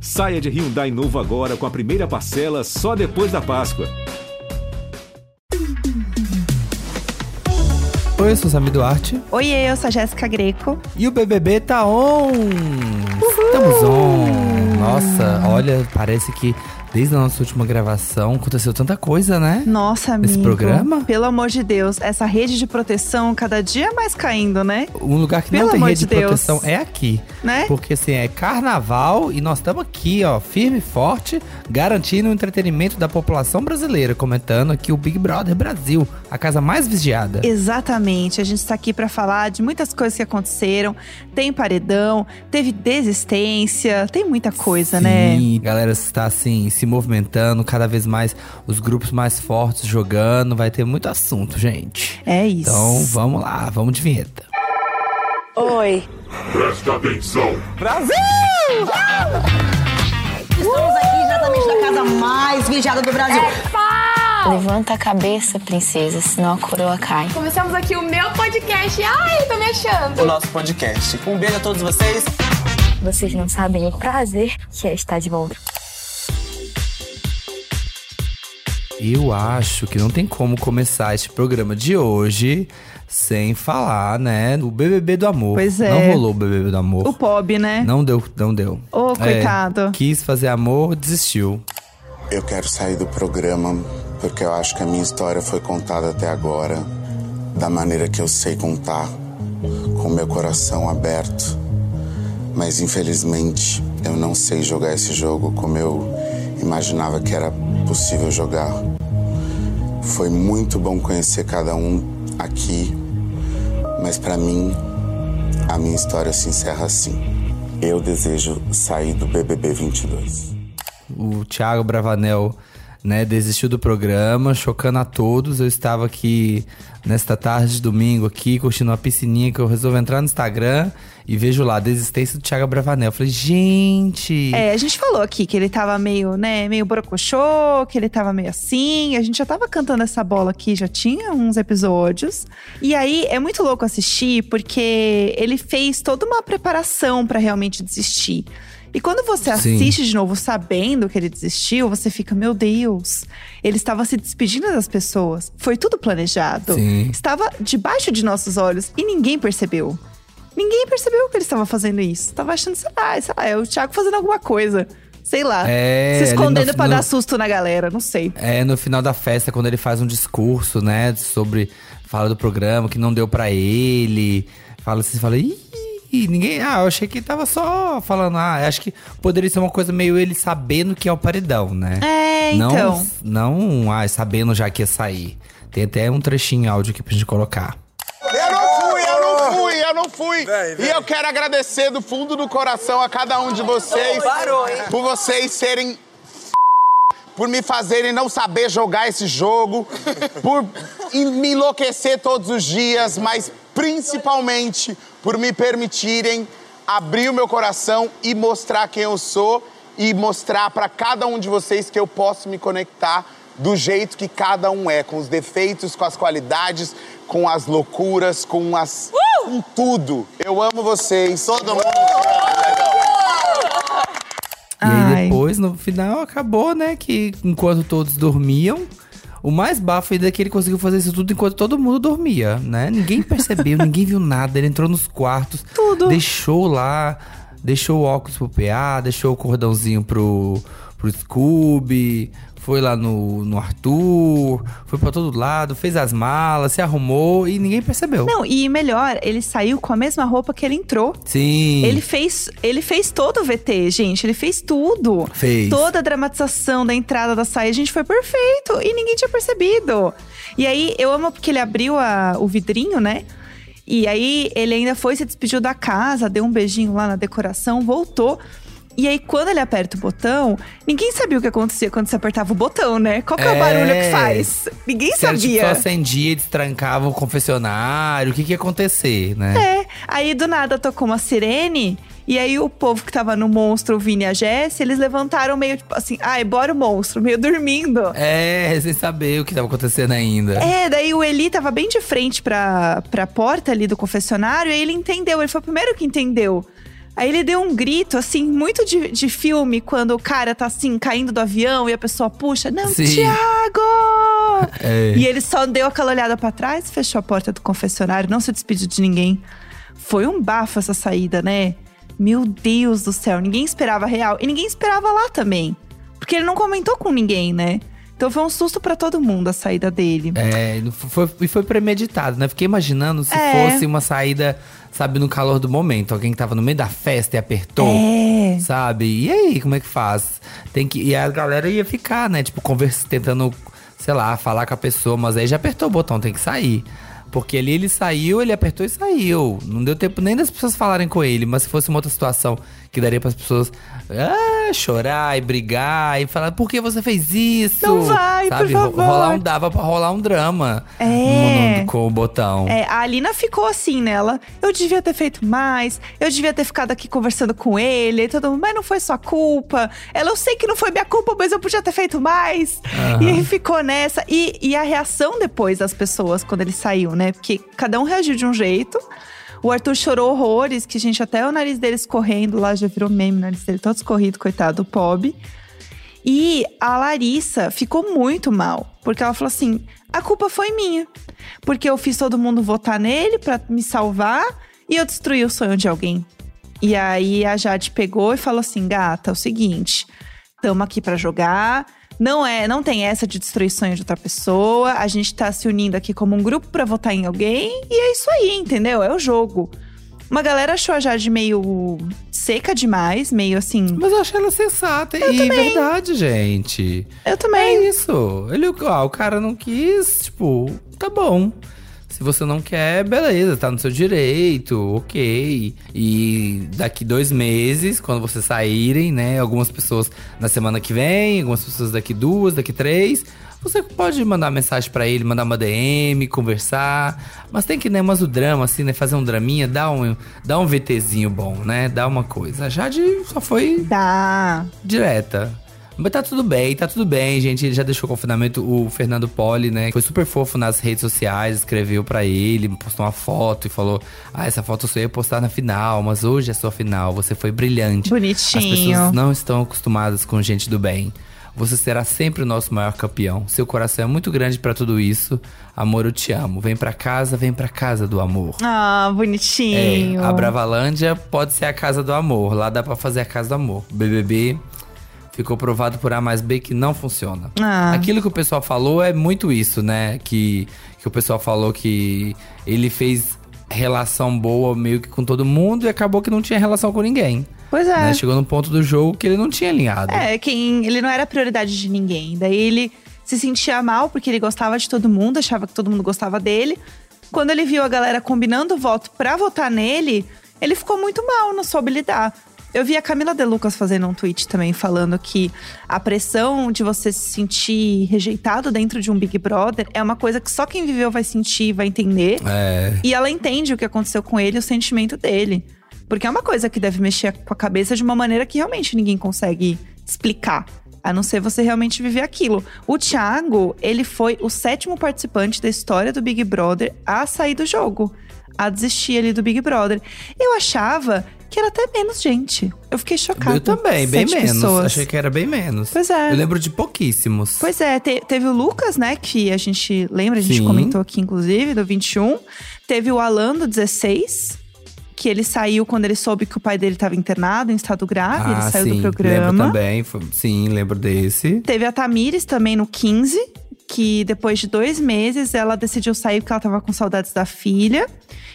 Saia de Hyundai novo agora com a primeira parcela só depois da Páscoa. Oi, eu sou Sami Duarte. Oi, eu sou a Jéssica Greco. E o BBB tá on! Estamos on! Nossa, olha, parece que Desde a nossa última gravação, aconteceu tanta coisa, né? Nossa, amigo. Esse programa? Pelo amor de Deus, essa rede de proteção cada dia mais caindo, né? Um lugar que Pelo não tem rede de, de proteção é aqui. Né? Porque assim, é carnaval e nós estamos aqui, ó, firme e forte, garantindo o entretenimento da população brasileira, comentando aqui o Big Brother Brasil, a casa mais vigiada. Exatamente. A gente está aqui para falar de muitas coisas que aconteceram. Tem paredão, teve desistência, tem muita coisa, Sim, né? Sim, galera está assim, se movimentando, cada vez mais os grupos mais fortes jogando. Vai ter muito assunto, gente. É isso. Então vamos lá, vamos de vinheta. Oi. Presta atenção. Brasil! Estamos aqui exatamente na casa mais vigiada do Brasil. É Levanta a cabeça, princesa, senão a coroa cai. Começamos aqui o meu podcast. Ai, tô me achando. O nosso podcast. Um beijo a todos vocês. Vocês não sabem o prazer que é estar de volta. Eu acho que não tem como começar este programa de hoje sem falar, né, do BBB do amor. Pois é. Não rolou o BBB do amor. O POB, né? Não deu, não deu. Ô, oh, coitado. É, quis fazer amor, desistiu. Eu quero sair do programa porque eu acho que a minha história foi contada até agora da maneira que eu sei contar, com meu coração aberto. Mas infelizmente eu não sei jogar esse jogo como eu imaginava que era possível jogar. Foi muito bom conhecer cada um aqui, mas para mim a minha história se encerra assim. Eu desejo sair do BBB 22. O Thiago Bravanel né, desistiu do programa, chocando a todos. Eu estava aqui nesta tarde de domingo aqui, curtindo uma piscininha que eu resolvi entrar no Instagram e vejo lá, desistência do Thiago Bravanel. Eu falei, gente. É, a gente falou aqui que ele tava meio, né, meio brocochô, que ele tava meio assim. A gente já tava cantando essa bola aqui, já tinha uns episódios. E aí é muito louco assistir, porque ele fez toda uma preparação para realmente desistir. E quando você Sim. assiste de novo sabendo que ele desistiu, você fica, meu Deus, ele estava se despedindo das pessoas. Foi tudo planejado. Sim. Estava debaixo de nossos olhos e ninguém percebeu. Ninguém percebeu que ele estava fazendo isso. Estava achando, sei lá, sei lá, é o Thiago fazendo alguma coisa. Sei lá. É, se escondendo para dar susto na galera, não sei. É, no final da festa, quando ele faz um discurso, né, sobre. Fala do programa que não deu para ele. Fala assim, fala, ih, e ninguém. Ah, eu achei que tava só falando. Ah, acho que poderia ser uma coisa meio ele sabendo que é o paredão, né? É, então. Não, não ah, sabendo já que ia sair. Tem até um trechinho áudio aqui pra gente colocar. Eu não fui, eu não fui, eu não fui. Vem, vem. E eu quero agradecer do fundo do coração a cada um de vocês. Parou, hein? Por vocês serem por me fazerem não saber jogar esse jogo, por me enlouquecer todos os dias, mas principalmente por me permitirem abrir o meu coração e mostrar quem eu sou e mostrar para cada um de vocês que eu posso me conectar do jeito que cada um é, com os defeitos, com as qualidades, com as loucuras, com as uh! com tudo. Eu amo vocês, todo mundo. E aí depois, no final, acabou, né? Que enquanto todos dormiam, o mais bafo ainda é que ele conseguiu fazer isso tudo enquanto todo mundo dormia, né? Ninguém percebeu, ninguém viu nada. Ele entrou nos quartos, tudo. deixou lá, deixou o óculos pro PA, deixou o cordãozinho pro, pro Scooby, foi lá no, no Arthur, foi para todo lado, fez as malas, se arrumou e ninguém percebeu. Não, e melhor, ele saiu com a mesma roupa que ele entrou. Sim. Ele fez, ele fez todo o VT, gente, ele fez tudo. Fez. Toda a dramatização da entrada da saia, gente, foi perfeito e ninguém tinha percebido. E aí eu amo porque ele abriu a, o vidrinho, né? E aí ele ainda foi se despediu da casa, deu um beijinho lá na decoração, voltou. E aí, quando ele aperta o botão, ninguém sabia o que acontecia quando você apertava o botão, né? Qual que é, é o barulho que faz? Ninguém se sabia. Tipo, só acendia, destrancava o confessionário, o que, que ia acontecer, né? É. Aí, do nada, tocou uma sirene. E aí, o povo que tava no monstro, o Vini e a Jess, eles levantaram meio tipo assim, ai, bora o monstro, meio dormindo. É, sem saber o que tava acontecendo ainda. É, daí o Eli tava bem de frente pra, pra porta ali do confessionário, e ele entendeu, ele foi o primeiro que entendeu Aí ele deu um grito, assim, muito de, de filme, quando o cara tá assim, caindo do avião e a pessoa puxa, não, Sim. Thiago! É. E ele só deu aquela olhada pra trás, fechou a porta do confessionário, não se despediu de ninguém. Foi um bafo essa saída, né? Meu Deus do céu, ninguém esperava real. E ninguém esperava lá também. Porque ele não comentou com ninguém, né? Então foi um susto pra todo mundo a saída dele. É, e foi, e foi premeditado, né? Fiquei imaginando se É. fosse uma saída, sabe, no calor do momento. Alguém que tava no meio da festa e apertou. É. Sabe? E aí, como é que faz? Tem que. E a galera ia ficar, né? Tipo, conversa, tentando, sei lá, falar com a pessoa, mas aí já apertou o botão, tem que sair. Porque ali ele saiu, ele apertou e saiu. Não deu tempo nem das pessoas falarem com ele. Mas se fosse uma outra situação que daria para as pessoas ah, chorar e brigar e falar, por que você fez isso? Não vai, por Sabe? Ro- favor. Rolar um, dava pra rolar um drama É. no- no- com o botão. É, a Alina ficou assim nela. Eu devia ter feito mais, eu devia ter ficado aqui conversando com ele, e todo mundo, mas não foi sua culpa. Ela, eu sei que não foi minha culpa, mas eu podia ter feito mais. Aham. E aí ficou nessa. E, e a reação depois das pessoas quando ele saiu, né? Porque cada um reagiu de um jeito. O Arthur chorou horrores, que, gente, até o nariz dele escorrendo lá, já virou meme, o nariz dele todo escorrido, coitado do Pob. E a Larissa ficou muito mal, porque ela falou assim: a culpa foi minha. Porque eu fiz todo mundo votar nele pra me salvar e eu destruí o sonho de alguém. E aí a Jade pegou e falou assim: gata, é o seguinte, tamo aqui pra jogar. Não é, não tem essa de destruir sonho de outra pessoa. A gente tá se unindo aqui como um grupo pra votar em alguém. E é isso aí, entendeu? É o jogo. Uma galera achou a Jade meio seca demais, meio assim. Mas eu achei ela sensata e verdade, gente. Eu também. É isso. Ele, ó, o cara não quis, tipo, tá bom. Se você não quer, beleza, tá no seu direito, ok. E daqui dois meses, quando vocês saírem, né? Algumas pessoas na semana que vem, algumas pessoas daqui duas, daqui três. Você pode mandar mensagem pra ele, mandar uma DM, conversar. Mas tem que, né, mas o drama, assim, né? Fazer um draminha, dá um, dá um VTzinho bom, né? Dá uma coisa. A Jade só foi Dá. direta. Mas tá tudo bem, tá tudo bem, gente. Ele já deixou o confinamento. O Fernando Poli, né? Foi super fofo nas redes sociais, escreveu pra ele, postou uma foto e falou: Ah, essa foto eu só ia postar na final, mas hoje é sua final. Você foi brilhante. Bonitinho. As pessoas não estão acostumadas com gente do bem. Você será sempre o nosso maior campeão. Seu coração é muito grande pra tudo isso. Amor, eu te amo. Vem pra casa, vem pra casa do amor. Ah, bonitinho. É, a Bravalândia pode ser a casa do amor. Lá dá pra fazer a casa do amor. BBB ficou provado por A mais B que não funciona. Ah. Aquilo que o pessoal falou é muito isso, né? Que, que o pessoal falou que ele fez relação boa meio que com todo mundo e acabou que não tinha relação com ninguém. Pois é. né? Chegou num ponto do jogo que ele não tinha alinhado. É, quem ele não era prioridade de ninguém. Daí ele se sentia mal porque ele gostava de todo mundo, achava que todo mundo gostava dele. Quando ele viu a galera combinando o voto pra votar nele, ele ficou muito mal, não soube lidar. Eu vi a Camila De Lucas fazendo um tweet também falando que a pressão de você se sentir rejeitado dentro de um Big Brother é uma coisa que só quem viveu vai sentir, vai entender. É. E ela entende o que aconteceu com ele, o sentimento dele. Porque é uma coisa que deve mexer com a cabeça de uma maneira que realmente ninguém consegue explicar. A não ser você realmente viver aquilo. O Thiago, ele foi o sétimo participante da história do Big Brother a sair do jogo. A desistir ali do Big Brother. Eu achava que era até menos gente. Eu fiquei chocada. Eu também, bem menos. pessoas. Achei que era bem menos. Pois é. Eu lembro de pouquíssimos. Pois é, te- teve o Lucas, né? Que a gente lembra, a gente Sim. comentou aqui, inclusive, do 21. Teve o Alan, do 16, que ele saiu quando ele soube que o pai dele estava internado em estado grave. ele saiu Ah, sim, do programa. Lembro também. foi- sim, lembro desse. Teve a Tamires também no 15, que depois de dois meses ela decidiu sair porque ela tava com saudades da filha.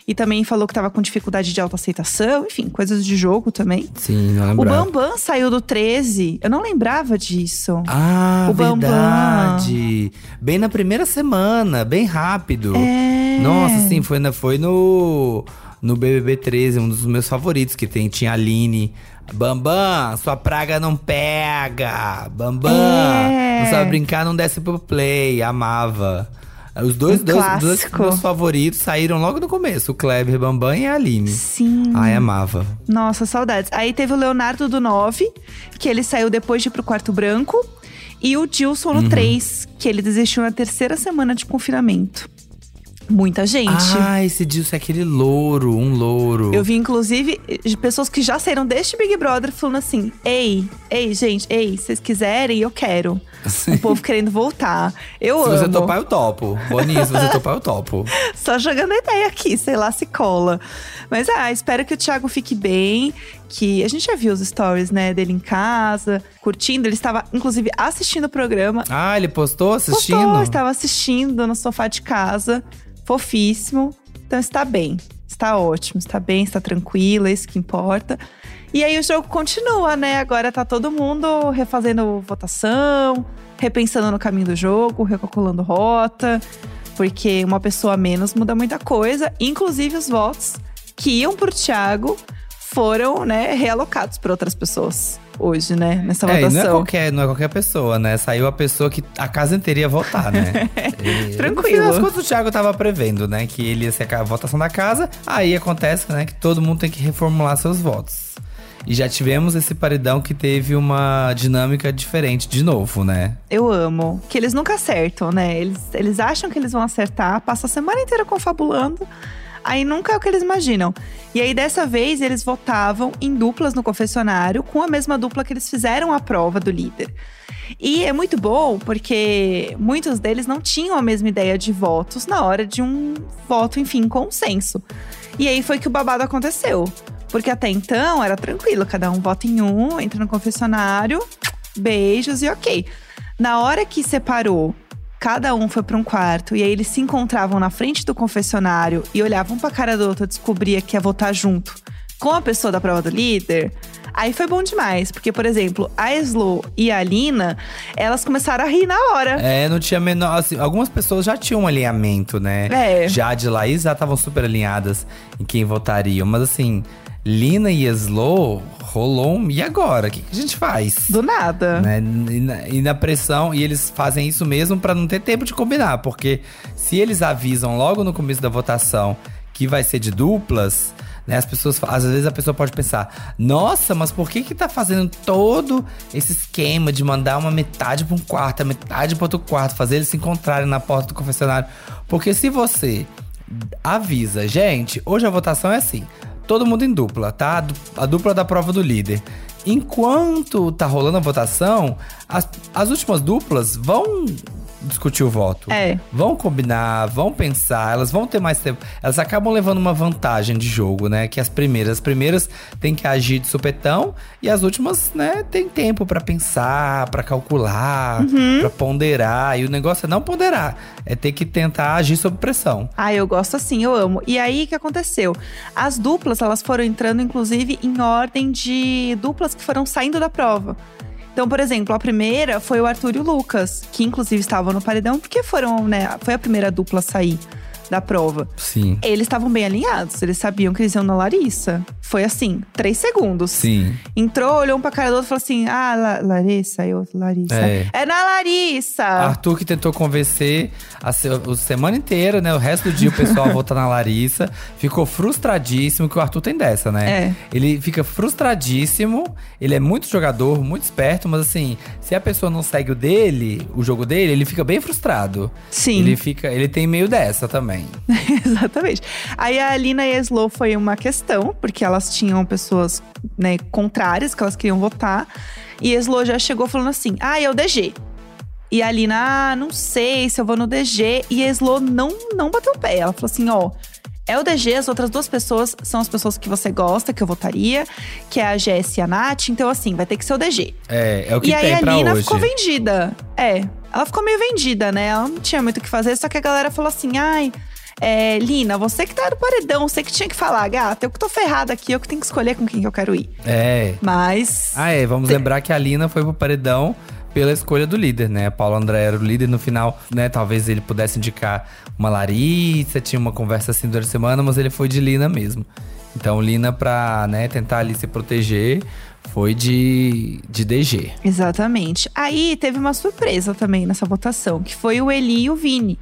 E também falou que tava com dificuldade de autoaceitação, enfim, coisas de jogo também. Sim, não O lembrava. Bambam saiu do 13. Eu não lembrava disso. Ah, O Bambam. verdade. Bem na primeira semana, bem rápido. É. Nossa, sim, foi, na, foi no, no BBB 13, um dos meus favoritos, que tem, tinha a Aline. Bambam, sua praga não pega. Bambam, É. não sabe brincar, não desce pro play. Amava. Os dois, Um dois, dois meus favoritos saíram logo no começo: o Kleber Bambam e a Aline. Sim. Ai, amava. Nossa, saudades. Aí teve o Leonardo do 9, que ele saiu depois de ir pro quarto branco. E o Dilson Uhum. no 3, que ele desistiu na terceira semana de confinamento. Muita gente. Ah, esse Dilson é aquele louro, um louro. Eu vi, inclusive, de pessoas que já saíram deste Big Brother falando assim: ei, ei, gente, ei, vocês quiserem, eu quero. O povo querendo voltar. Eu se amo. você topar, eu topo. Boninho, se você topar, eu topo. Só jogando ideia aqui, sei lá se cola. Mas ah, espero que o Thiago fique bem. Que a gente já viu os stories, né, dele em casa, curtindo. Ele estava, inclusive, assistindo o programa. Ah, ele postou assistindo? Postou, estava assistindo no sofá de casa. Fofíssimo. Então está bem. Está ótimo, está bem, está tranquilo, é isso que importa. E aí o jogo continua, né? Agora tá todo mundo refazendo votação, repensando no caminho do jogo, recalculando rota, porque uma pessoa a menos muda muita coisa, inclusive os votos que iam pro Thiago foram, né, realocados para outras pessoas hoje, né, nessa é, votação. Não é, qualquer, não é qualquer pessoa, né? Saiu a pessoa que a casa inteira ia votar, né? e, Tranquilo. As coisas o Thiago tava prevendo, né? Que ele ia ser a votação da casa. Aí acontece, né, que todo mundo tem que reformular seus votos. E já tivemos esse paredão que teve uma dinâmica diferente de novo, né? Eu amo. Que eles nunca acertam, né? Eles, eles acham que eles vão acertar, passa a semana inteira confabulando. Aí nunca é o que eles imaginam. E aí, dessa vez, eles votavam em duplas no confessionário, com a mesma dupla que eles fizeram a prova do líder. E é muito bom porque muitos deles não tinham a mesma ideia de votos na hora de um voto, enfim, consenso. E aí foi que o babado aconteceu. Porque até então era tranquilo, cada um vota em um, entra no confessionário, beijos e ok. Na hora que separou, cada um foi para um quarto e aí eles se encontravam na frente do confessionário e olhavam para a cara do outro, descobria que ia votar junto com a pessoa da prova do líder. Aí foi bom demais, porque, por exemplo, a Slo e a Lina, elas começaram a rir na hora. É, não tinha menor. Assim, algumas pessoas já tinham um alinhamento, né? É. Já de Laís já estavam super alinhadas em quem votariam. Mas assim, Lina e Slow rolou um. E agora? O que, que, a gente faz? Do nada. Né? E, na, e, na, pressão, e eles fazem isso mesmo para não ter tempo de combinar. Porque se eles avisam logo no começo da votação que vai ser de duplas. Né, as pessoas, às vezes a pessoa pode pensar: nossa, mas por que que tá fazendo todo esse esquema de mandar uma metade para um quarto, a metade para outro quarto, fazer eles se encontrarem na porta do confessionário? Porque se você avisa, gente, hoje a votação é assim: todo mundo em dupla, tá? A dupla da prova do líder. Enquanto tá rolando a votação, as, as últimas duplas vão discutir o voto. É. Vão combinar, vão pensar, elas vão ter mais tempo. Elas acabam levando uma vantagem de jogo, né? Que as primeiras, as primeiras têm que agir de supetão e as últimas, né, tem tempo para pensar, para calcular, uhum. para ponderar. E o negócio é não ponderar, é ter que tentar agir sob pressão. Ah, eu gosto assim, eu amo. E aí o que aconteceu? As duplas, elas foram entrando inclusive em ordem de duplas que foram saindo da prova. Então, por exemplo, a primeira foi o Arthur e o Lucas, que inclusive estavam no paredão, porque foram, né? Foi a primeira dupla a sair da prova. Sim. Eles estavam bem alinhados, eles sabiam que eles iam na Larissa. Foi assim, três segundos. Sim. Entrou, olhou um pra cara do outro e falou assim: Ah, La Larissa, eu, Larissa. É. é na Larissa! Arthur que tentou convencer a, se, a semana inteira, né? O resto do dia o pessoal votar na Larissa. Ficou frustradíssimo, que o Arthur tem dessa, né? É. Ele fica frustradíssimo, ele é muito jogador, muito esperto, mas assim, se a pessoa não segue o dele, o jogo dele, ele fica bem frustrado. Sim. Ele fica, ele tem meio dessa também. Exatamente. Aí a Alina e a Slow foi uma questão, porque elas tinham pessoas né, contrárias que elas queriam votar. E a Slow já chegou falando assim: ah, é o DG. E a Alina, ah, não sei se eu vou no DG. E a Slow não, não bateu o pé. Ela falou assim: ó. É o DG, as outras duas pessoas são as pessoas que você gosta, que eu votaria, que é a Jess e a Nath. Então, assim, vai ter que ser o DG. É, é o que e tem aí pra a Lina hoje. ficou vendida. É, ela ficou meio vendida, né? Ela não tinha muito o que fazer, só que a galera falou assim: ai, é, Lina, você que tá no paredão, você que tinha que falar, gata, eu que tô ferrada aqui, eu que tenho que escolher com quem que eu quero ir. É. Mas. Ah, é, vamos lembrar que a Lina foi pro paredão pela escolha do líder, né? Paulo André era o líder no final, né? Talvez ele pudesse indicar uma Larissa, tinha uma conversa assim durante a semana, mas ele foi de Lina mesmo. Então, Lina, pra né, tentar ali se proteger, foi de, de DG. Exatamente. Aí teve uma surpresa também nessa votação, que foi o Eli e o Vini.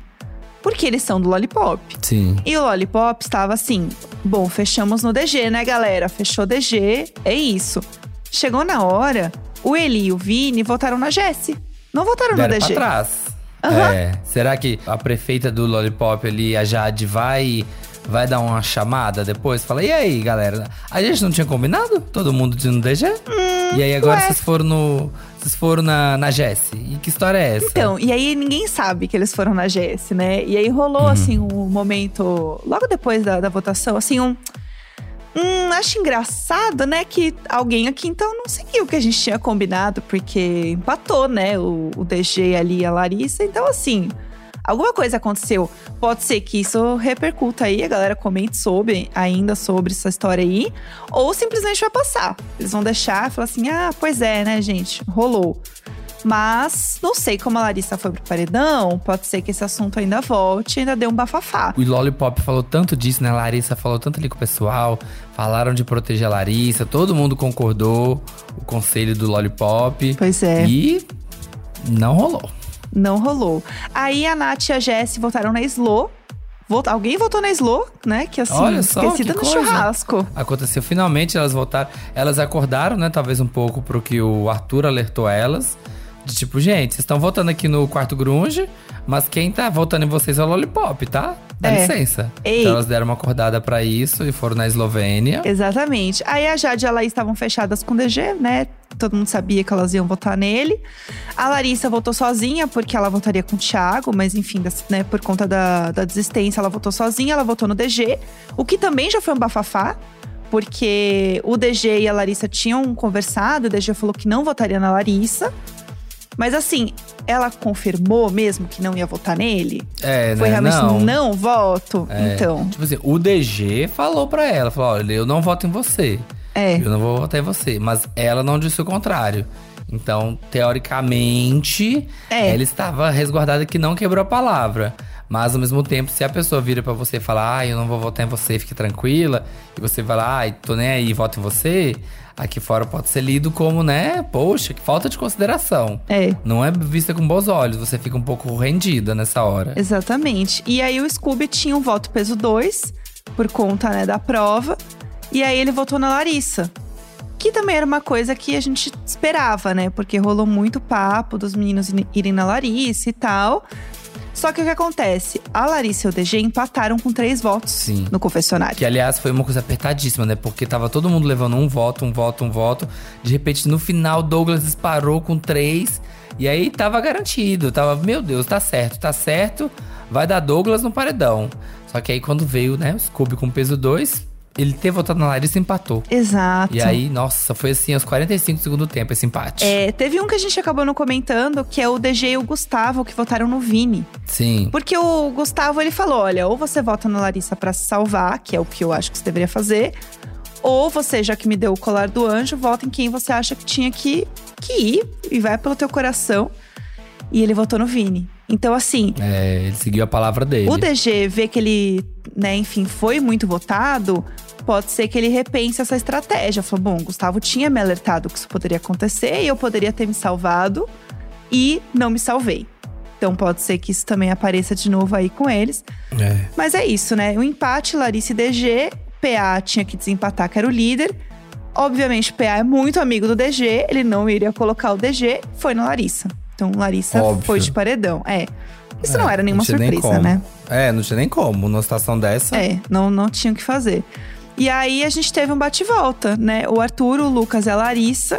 Porque eles são do Lollipop. Sim. E o Lollipop estava assim: bom, fechamos no DG, né, galera? Fechou DG, é isso. Chegou na hora, o Eli e o Vini votaram na Jessie. Não votaram Deram no pra DG. trás. É. Será que a prefeita do Lollipop ali, a Jade, vai vai dar uma chamada depois? Fala, e aí, galera? A gente não tinha combinado? Todo mundo de no DG? e aí agora ué. vocês foram no. Vocês foram na, na Jessie. E que história é essa? Então, e aí ninguém sabe que eles foram na GS, né? E aí rolou, assim, um momento, logo depois da, da votação, assim, um. Hum, acho engraçado, né, que alguém aqui então não seguiu o que a gente tinha combinado, porque empatou, né, o, o DG ali e a Larissa. Então, assim, alguma coisa aconteceu. Pode ser que isso repercuta aí, a galera comente sobre, ainda sobre essa história aí, ou simplesmente vai passar. Eles vão deixar e falar assim: ah, pois é, né, gente, rolou. Mas não sei como a Larissa foi pro paredão, pode ser que esse assunto ainda volte ainda dê um bafafá. O Lollipop falou tanto disso, né? A Larissa falou tanto ali com o pessoal. Falaram de proteger a Larissa. Todo mundo concordou. O conselho do Lollipop. Pois é. E não rolou. Não rolou. Aí a Nath e a Jess votaram na Slo. Vot- Alguém votou na Slo, né? Que assim, Olha só, esquecida que no coisa. churrasco. Aconteceu finalmente, elas voltaram. Elas acordaram, né? Talvez um pouco pro que o Arthur alertou elas. De tipo, gente, vocês estão votando aqui no quarto grunge, mas quem tá votando em vocês é o Lollipop, tá? Dá É. licença. Ei. Então elas deram uma acordada pra isso e foram na Eslovênia. Exatamente. Aí a Jade e a Laís estavam fechadas com o DG, né? Todo mundo sabia que elas iam votar nele. A Larissa votou sozinha, porque ela votaria com o Thiago, mas enfim, né, por conta da, da desistência, ela votou sozinha, ela votou no DG. O que também já foi um bafafá, porque o DG e a Larissa tinham conversado, o DG falou que não votaria na Larissa. Mas assim, ela confirmou mesmo que não ia votar nele? É, Foi né? realmente não. não voto? É. Então. Tipo assim, o DG falou pra ela, falou, olha, eu não voto em você. É. Eu não vou votar em você. Mas ela não disse o contrário. Então, teoricamente, É. ela estava resguardada que não quebrou a palavra. Mas ao mesmo tempo, se a pessoa vira pra você e fala, ah, eu não vou votar em você, fique tranquila, e você vai lá, ai, tô nem aí, voto em você, aqui fora pode ser lido como, né, poxa, que falta de consideração. É. Não é vista com bons olhos, você fica um pouco rendida nessa hora. Exatamente. E aí o Scooby tinha um voto peso 2, por conta né, da prova. E aí ele votou na Larissa. Que também era uma coisa que a gente esperava, né? Porque rolou muito papo dos meninos ir- irem na Larissa e tal. Só que o que acontece? A Larissa e o DG empataram com três votos Sim. no confessionário. Que, aliás, foi uma coisa apertadíssima, né? Porque tava todo mundo levando um voto, um voto, um voto. De repente, no final, Douglas disparou com três. E aí tava garantido. Tava, meu Deus, tá certo, tá certo. Vai dar Douglas no paredão. Só que aí, quando veio, né, o Scooby com peso 2, ele ter votado na Larissa empatou. Exato. E aí, nossa, foi assim, aos 45 do segundo tempo, esse empate. É, teve um que a gente acabou não comentando, que é o DG e o Gustavo, que votaram no Vini. Sim. Porque o Gustavo, ele falou, olha, ou você vota na Larissa pra se salvar, que é o que eu acho que você deveria fazer, ou você, já que me deu o colar do anjo, vota em quem você acha que tinha que, que ir e vai pelo teu coração. E ele votou no Vini. Então, assim, É, ele seguiu a palavra dele. o DG vê que ele, né, enfim, foi muito votado, pode ser que ele repense essa estratégia. Falou, bom, o Gustavo tinha me alertado que isso poderia acontecer e eu poderia ter me salvado e não me salvei. Então pode ser que isso também apareça de novo aí com eles. É. Mas é isso, né? O empate, Larissa e DG. PA tinha que desempatar, que era o líder. Obviamente, o PA é muito amigo do DG, ele não iria colocar o DG, foi na Larissa. Então, Larissa Óbvio. foi de paredão. É. Isso não era nenhuma nem surpresa, né? É, não tinha nem como. Numa situação dessa. É, não, não tinha o que fazer. E aí a gente teve um bate-volta, né? O Arthur, o Lucas e a Larissa.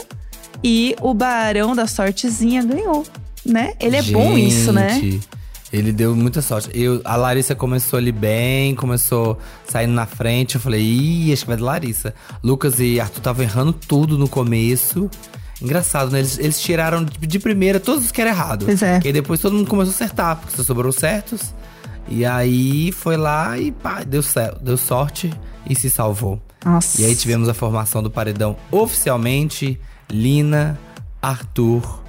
E o Barão da Sortezinha ganhou, né? Ele é bom isso, né? Gente, Ele deu muita sorte. Eu, a Larissa começou ali bem, começou saindo na frente. Eu falei, ih, acho que vai de Larissa. Lucas e Arthur estavam errando tudo no começo. Engraçado, né? Eles, eles tiraram de, de primeira todos os que eram errados. Pois é. E aí depois todo mundo começou a acertar, porque só sobrou os certos. E aí foi lá e pá, deu, deu sorte e se salvou. Nossa. E aí tivemos a formação do paredão oficialmente. Lina, Arthur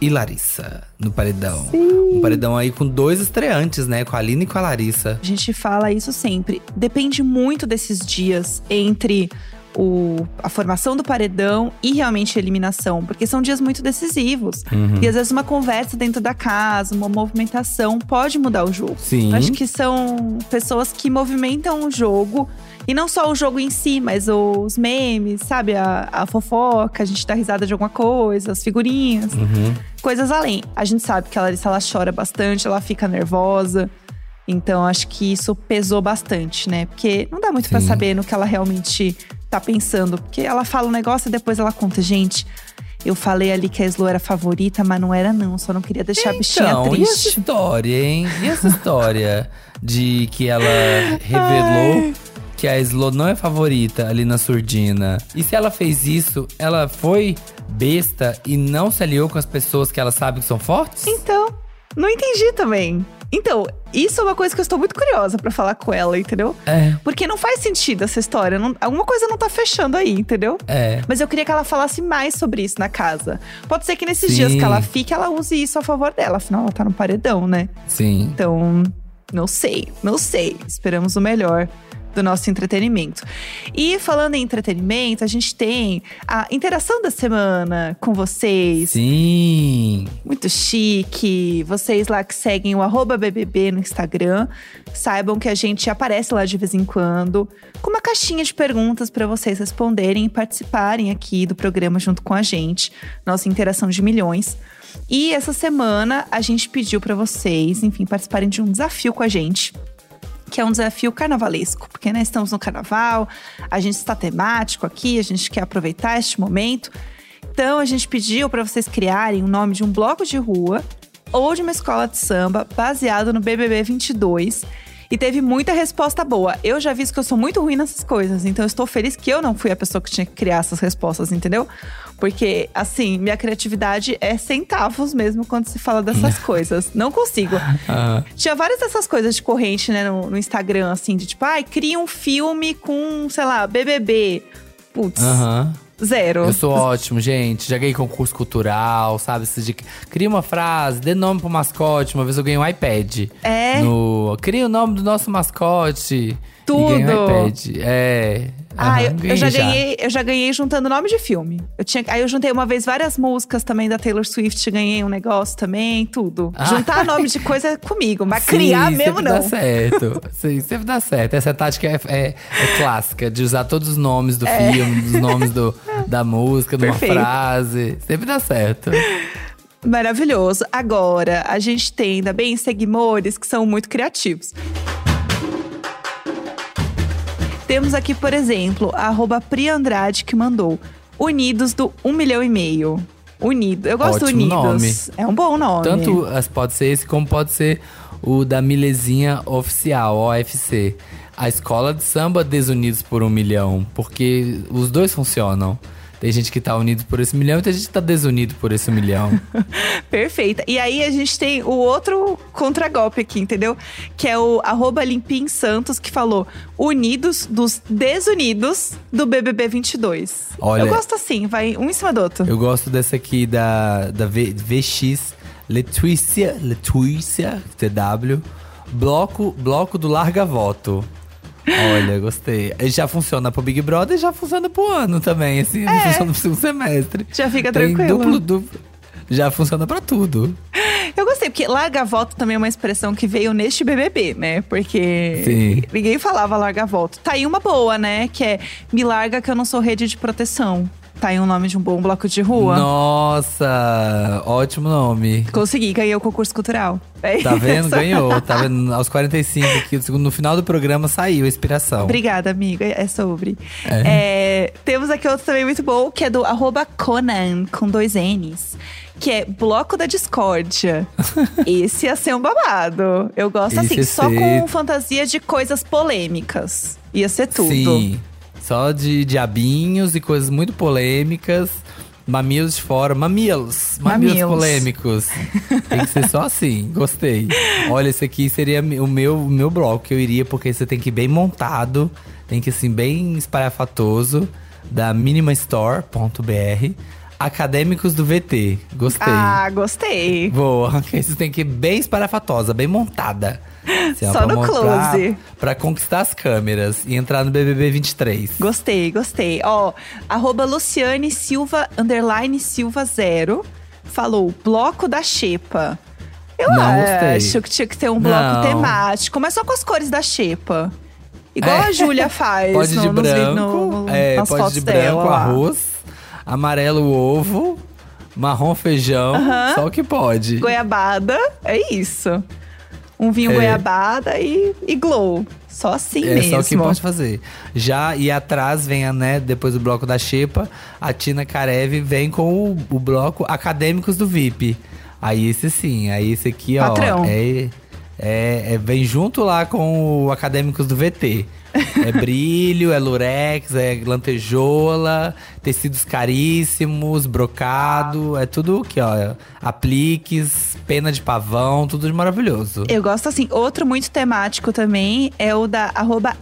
e Larissa no paredão. Um paredão aí com dois estreantes, né? Com a Lina e com a Larissa. A gente fala isso sempre. Depende muito desses dias entre o, a formação do paredão e realmente a eliminação, porque são dias muito decisivos. Uhum. E às vezes uma conversa dentro da casa, uma movimentação pode mudar o jogo. Sim. Acho que são pessoas que movimentam o jogo. E não só o jogo em si, mas os memes, sabe? A, a fofoca, a gente dá risada de alguma coisa, as figurinhas, Uhum. coisas além. A gente sabe que a Larissa ela chora bastante, ela fica nervosa. Então acho que isso pesou bastante, né? Porque não dá muito pra Sim. saber no que ela realmente tá pensando. Porque ela fala um negócio e depois ela conta, gente. Eu falei ali que a Slo era favorita, mas não era, não. Só não queria deixar a bichinha Então, e essa triste. história, hein? E essa história de que ela revelou que a Slo não é favorita ali na surdina? E se ela fez isso, ela foi besta e não se aliou com as pessoas que ela sabe que são fortes? Então, não entendi também. Então, isso é uma coisa que eu estou muito curiosa pra falar com ela, entendeu? É, Porque não faz sentido essa história. não- alguma coisa não tá fechando aí, entendeu? é. Mas eu queria que ela falasse mais sobre isso na casa. Pode ser que nesses Sim. dias que ela fique, ela use isso a favor dela. Afinal, ela tá no paredão, né? Sim. Então, não sei, não sei. Esperamos o melhor do nosso entretenimento. E falando em entretenimento, a gente tem a interação da semana com vocês. Sim. Muito chique. Vocês lá que seguem o arroba BBB no Instagram, saibam que a gente aparece lá de vez em quando com uma caixinha de perguntas para vocês responderem e participarem aqui do programa junto com a gente. Nossa interação de milhões. E essa semana a gente pediu para vocês, enfim, participarem de um desafio com a gente que é um desafio carnavalesco, porque né, estamos no carnaval, a gente está temático aqui, a gente quer aproveitar este momento. Então a gente pediu para vocês criarem o nome de um bloco de rua ou de uma escola de samba baseado no BBB 22. E teve muita resposta boa. Eu já vi que eu sou muito ruim nessas coisas, então eu estou feliz que eu não fui a pessoa que tinha que criar essas respostas, entendeu? Porque, assim, minha criatividade é centavos mesmo quando se fala dessas coisas. Não consigo. Ah, Tinha várias dessas coisas de corrente, né, no, no Instagram, assim, de tipo, ai, cria um filme com, sei lá, BBB. Putz, Aham. Zero. Eu sou ótimo, gente. Já ganhei concurso cultural, sabe? De... Cria uma frase, dê nome pro mascote. Uma vez eu ganhei um iPad. É? No... Cria o nome do nosso mascote. Tudo. E ganhei um iPad. É. Ah, eu, eu já ganhei, eu já ganhei juntando nome de filme. Eu tinha, aí eu juntei uma vez várias músicas também da Taylor Swift, ganhei um negócio também, tudo. Ah. Juntar nome de coisa é comigo, mas Sim, criar mesmo sempre não. dá certo. Sim, sempre dá certo. Essa tática é, é- é clássica, de usar todos os nomes do filme, os nomes do, da música, de uma É. Frase. Sempre dá certo. Maravilhoso. Agora, a gente tem também seguidores que são muito criativos. Temos aqui, por exemplo, a arroba Pri Andrade que mandou Unidos do 1 milhão e meio. Unido. Eu gosto Ótimo do Unidos. nome. É um bom nome. Tanto as- pode ser esse, como pode ser o da Milezinha Oficial, OFC. A escola de samba Desunidos por um Milhão. Porque os dois funcionam. Tem gente que tá unido por esse milhão e tem gente que tá desunido por esse milhão. Perfeita. E aí a gente tem o outro contragolpe aqui, entendeu? Que é o arroba Limpim Santos, que falou Unidos dos Desunidos do BBB 22. Olha- Eu gosto assim, vai um em cima do outro. Eu gosto dessa aqui da, da v, VX Letícia, Letícia TW, bloco, bloco do Larga Voto. Olha, gostei. Já funciona pro Big Brother e já funciona pro ano também, assim. Não funciona pro segundo semestre. Já fica Tem tranquilo. Duplo, duplo. Já funciona pra tudo. Eu gostei, porque larga voto também é uma expressão que veio neste BBB, né? Porque Sim. ninguém falava larga voto. Tá aí uma boa, né? Que é me larga que eu não sou rede de proteção. Tá aí o nome de um bom bloco de rua. Nossa, ótimo nome. Consegui, ganhei o concurso cultural. É Tá vendo? Ganhou. Tá vendo? Aos 45 aqui, no final do programa saiu a inspiração. Obrigada, amiga. É sobre. É, temos aqui outro também muito bom, que é do arroba Conan, com dois N's. Que é Bloco da Discórdia. Esse ia ser um babado. Eu gosto Esse assim, só ser- com fantasia de coisas polêmicas. Ia ser tudo. Sim. Só de diabinhos e coisas muito polêmicas. Mamilos de fora, mamilos, mamilos Mamilos. polêmicos. Tem que ser só assim, gostei. Olha, esse aqui seria o meu, o meu bloco que eu iria, porque você tem que ir bem montado, tem que ir assim, bem espalhafatoso, da minimastore.br. Acadêmicos do VT, gostei. Ah, gostei. Boa, esse tem que ir bem espalhafatosa, bem montada. Assim, Só no close. Pra conquistar as câmeras e entrar no BBB 23. Gostei, gostei. Ó, arroba Luciane Silva, underline Silva zero, falou, bloco da Xepa. Eu Não gostei. acho que tinha que ter um bloco Não. temático, mas só com as cores da Xepa. Igual É. a Júlia faz Pode no, de branco, no- no- é, nas pode de dela branco, lá. arroz, amarelo ovo, marrom feijão, Aham. só o que pode. Goiabada, é isso. Um vinho É. goiabada e, e glow. Só assim é mesmo. só o que pode fazer. Já e atrás vem, a, né, depois do bloco da Xepa, a Tina Karev vem com o, o bloco Acadêmicos do VIP. Aí esse sim, aí esse aqui, ó, Patrão. é, é, é- vem junto lá com o Acadêmicos do VT. É brilho, é lurex, é lantejola, tecidos caríssimos, brocado, é tudo aqui, ó. Apliques, pena de pavão, tudo de maravilhoso. Eu gosto assim. Outro muito temático também é o da arroba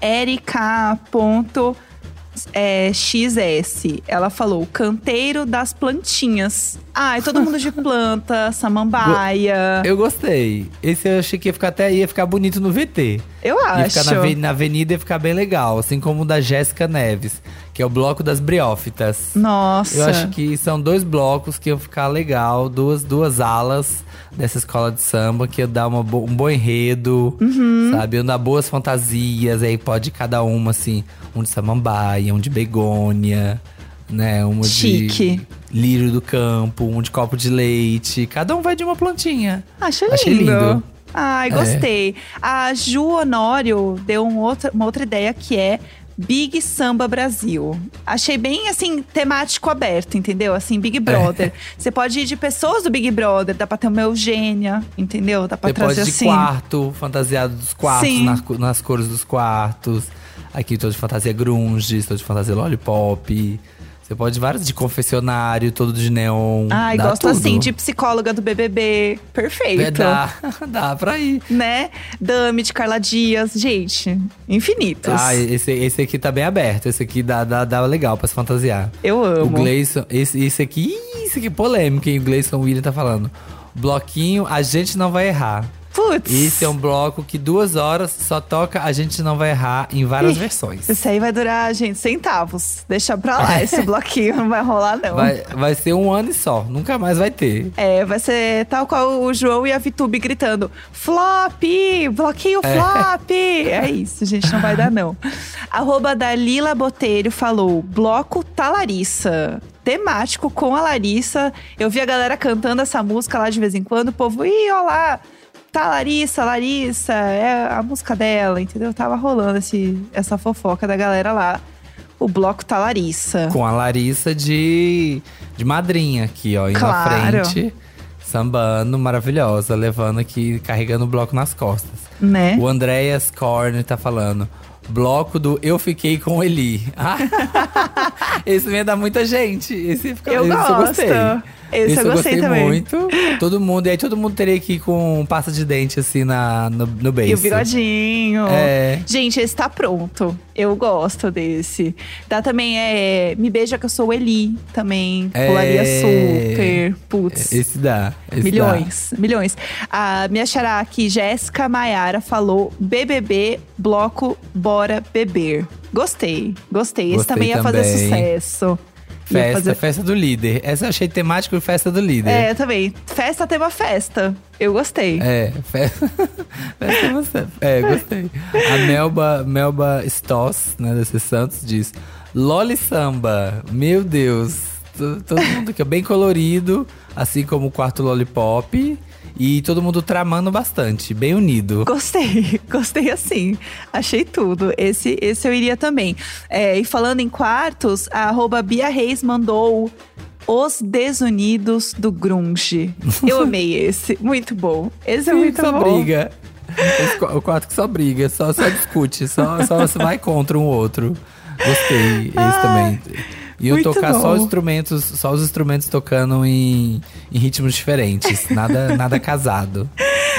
erica.xs. Ela falou, canteiro das plantinhas. Ai, todo mundo de planta, samambaia. Eu gostei. Esse eu achei que ia ficar até ia ficar bonito no VT. Eu Ia acho. ficar na, na avenida ia ficar bem legal. Assim como o da Jéssica Neves, que é o bloco das briófitas. Nossa. Eu acho que são dois blocos que iam ficar legal, duas, duas alas dessa escola de samba, que ia dar uma um bom enredo, Uhum. sabe? Iam dar boas fantasias, aí pode cada uma, assim, um de samambaia, um de begônia, né? Um Chique. de lírio do campo, um de copo de leite. Cada um vai de uma plantinha. Acho lindo. Achei lindo. Ai, É. gostei. A Ju Honório deu um uma outra ideia que é Big Samba Brasil. Achei bem, assim, temático aberto, entendeu? Assim, Big Brother. Você pode ir de pessoas do Big Brother, dá pra ter uma Eugênia, entendeu? Dá pra Você pode trazer de assim. quarto, fantasiado dos quartos, nas, nas cores dos quartos. Aqui tô de fantasia grunge, tô de fantasia lollipop. Você pode vários de confessionário, todo de neon. Ai, gosto tudo. assim, de psicóloga do BBB. Perfeito. É, dá, dá pra ir. Né? Dame de Carla Dias. Gente, infinitos. Ah, esse, esse aqui tá bem aberto. Esse aqui dá, dá, dá legal pra se fantasiar. Eu O amo. Gleison, esse, esse aqui, ih, esse aqui é polêmico, hein? O Gleison William tá falando. Bloquinho, a gente não vai errar. Putz. Esse é um bloco que duas horas só toca A Gente Não Vai Errar em várias Ih, versões. Esse aí vai durar, gente, centavos. Deixa pra lá. Esse bloquinho não vai rolar, não. Vai, vai ser um ano e só, nunca mais vai ter. É, vai ser tal qual o João e a Vitube gritando: Flop! Bloquinho É. flop! É isso, gente, não vai dar não. Arroba Dalila Botelho falou: Bloco Talarissa. Temático com a Larissa. Eu vi a galera cantando essa música lá de vez em quando. O povo, ih, ó lá, tá Larissa, Larissa. É a música dela, entendeu? Tava rolando esse, essa fofoca da galera lá. O bloco tá Larissa. Com a Larissa de, de madrinha aqui, ó, indo Claro. à frente. Sambando, maravilhosa, levando aqui, carregando o bloco nas costas. Né? O Andréas Korn tá falando. Bloco do Eu Fiquei com Eli. Ah, esse ia dar muita gente. Esse, fica, Eu esse gosto. eu gostei. Esse eu gostei também. muito. Todo mundo, e aí todo mundo teria que ir com pasta de dente assim na, no, no beiço. E o bigodinho. É. Gente, esse tá pronto. Eu gosto desse. Dá também é Me Beija Que Eu Sou Eli. Também É. rolaria super. Putz. Esse dá. esse milhões, milhões. A minha xará aqui, Jéssica Maiara, falou BBB, bloco Bora Beber. Gostei, gostei. Esse Gostei também ia fazer sucesso. Festa, fazer- festa do líder. Essa eu achei temático festa do líder. É, também. Festa tema festa. Eu gostei. É, festa. festa você. É, gostei. A Melba, Melba Stoss, né, desse Santos, diz: Loli Samba, meu Deus. to- Todo mundo aqui, ó, bem colorido, assim como o quarto Lollipop. E todo mundo tramando bastante, bem unido. Gostei, gostei assim. Achei tudo. Esse, esse eu iria também. É, e falando em quartos, a arroba Bia Reis mandou Os Desunidos do Grunge. Eu amei esse. Muito bom. Esse é Sim, muito só bom. briga. O quarto que só briga, só, só discute, só, só vai contra um outro. Gostei, esse também. Iam muito tocar só bom. os instrumentos, só os instrumentos tocando em, em ritmos diferentes. Nada, nada casado.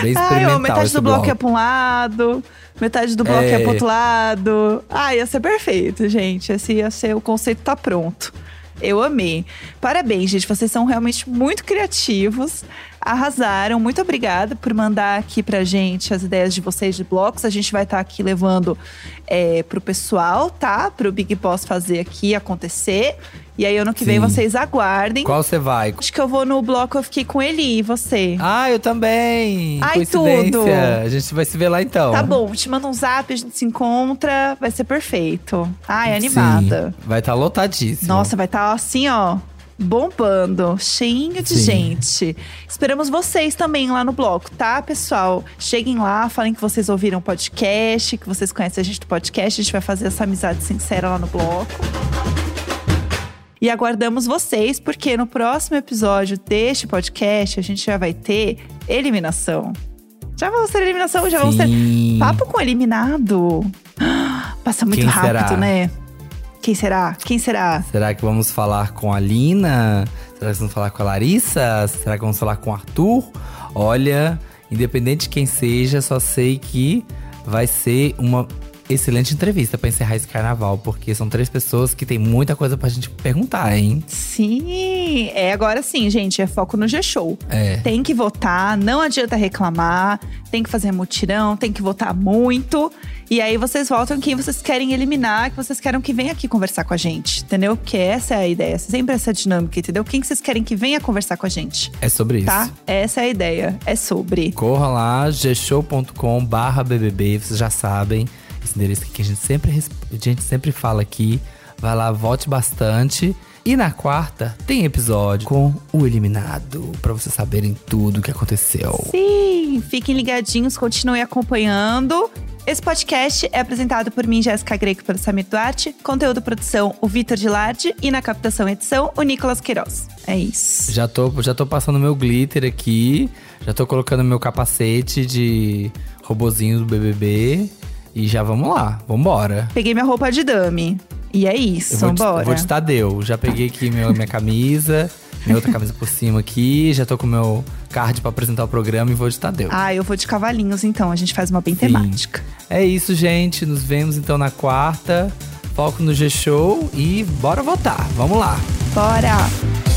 Bem Ai, experimental ó, metade do bloco bloco. ia pra um lado, metade do bloco É. ia pro outro lado. Ah, ia ser perfeito, gente. Esse ia ser, o conceito tá pronto. Eu amei. Parabéns, gente. Vocês são realmente muito criativos. Arrasaram. Muito obrigada por mandar aqui pra gente as ideias de vocês de blocos. A gente vai estar aqui levando é, pro pessoal, tá? Pro Big Boss fazer aqui acontecer. E aí, ano que vem, Sim. vocês aguardem. Qual você vai? Acho que eu vou no bloco Eu Fiquei Com Eli. E você? Ah, eu também! Ai, tudo. A gente vai se ver lá então. Tá bom, te manda um zap, a gente se encontra. Vai ser perfeito. Ai, animada. Sim, vai estar lotadíssimo. Nossa, vai estar assim, ó. Bombando, cheinho de Sim. gente. Esperamos vocês também lá no bloco, tá, pessoal? Cheguem lá, falem que vocês ouviram o podcast, que vocês conhecem a gente do podcast. A gente vai fazer essa amizade sincera lá no bloco. E aguardamos vocês, porque no próximo episódio deste podcast a gente já vai ter eliminação. Já vamos ter eliminação, já vamos ter Sim. papo com eliminado. Passa muito Quem rápido, será? né? Quem será? Quem será? Será que vamos falar com a Lina? Será que vamos falar com a Larissa? Será que vamos falar com o Arthur? Olha, independente de quem seja, só sei que vai ser uma excelente entrevista pra encerrar esse carnaval, porque são três pessoas que tem muita coisa pra gente perguntar, hein? Sim, é agora sim, gente, é foco no G-Show. É. Tem que votar, não adianta reclamar, tem que fazer mutirão, tem que votar muito. E aí vocês votam quem vocês querem eliminar, que vocês querem que venha aqui conversar com a gente, entendeu? Porque essa é a ideia, sempre essa dinâmica, entendeu? Quem que vocês querem que venha conversar com a gente, É sobre isso. tá? Essa é a ideia, é sobre. Corra lá, gshow.com barra BBB, vocês já sabem. Esse endereço aqui que a gente sempre, a gente sempre fala aqui. Vai lá, vote bastante. E na quarta tem episódio com o eliminado, pra vocês saberem tudo o que aconteceu. Sim, fiquem ligadinhos, continuem acompanhando. Esse podcast é apresentado por mim, Jéssica Greco, pelo Samir Duarte. Conteúdo produção, o Vitor Gilardi. E na captação edição, o Nicolas Queiroz. É isso. Já tô, já tô passando meu glitter aqui, já tô colocando meu capacete de robozinho do BBB. E já vamos lá, vambora. Peguei minha roupa de dame. E é isso, Eu vou de, bora. vou de Tadeu. Já peguei aqui meu, minha camisa, minha outra camisa por cima aqui. Já tô com meu card pra apresentar o programa e vou de Tadeu. Ah, eu vou de cavalinhos, então. A gente faz uma bem Sim. temática. É isso, gente. Nos vemos então na quarta. Foco no G-Show e bora votar. Vamos lá. Bora!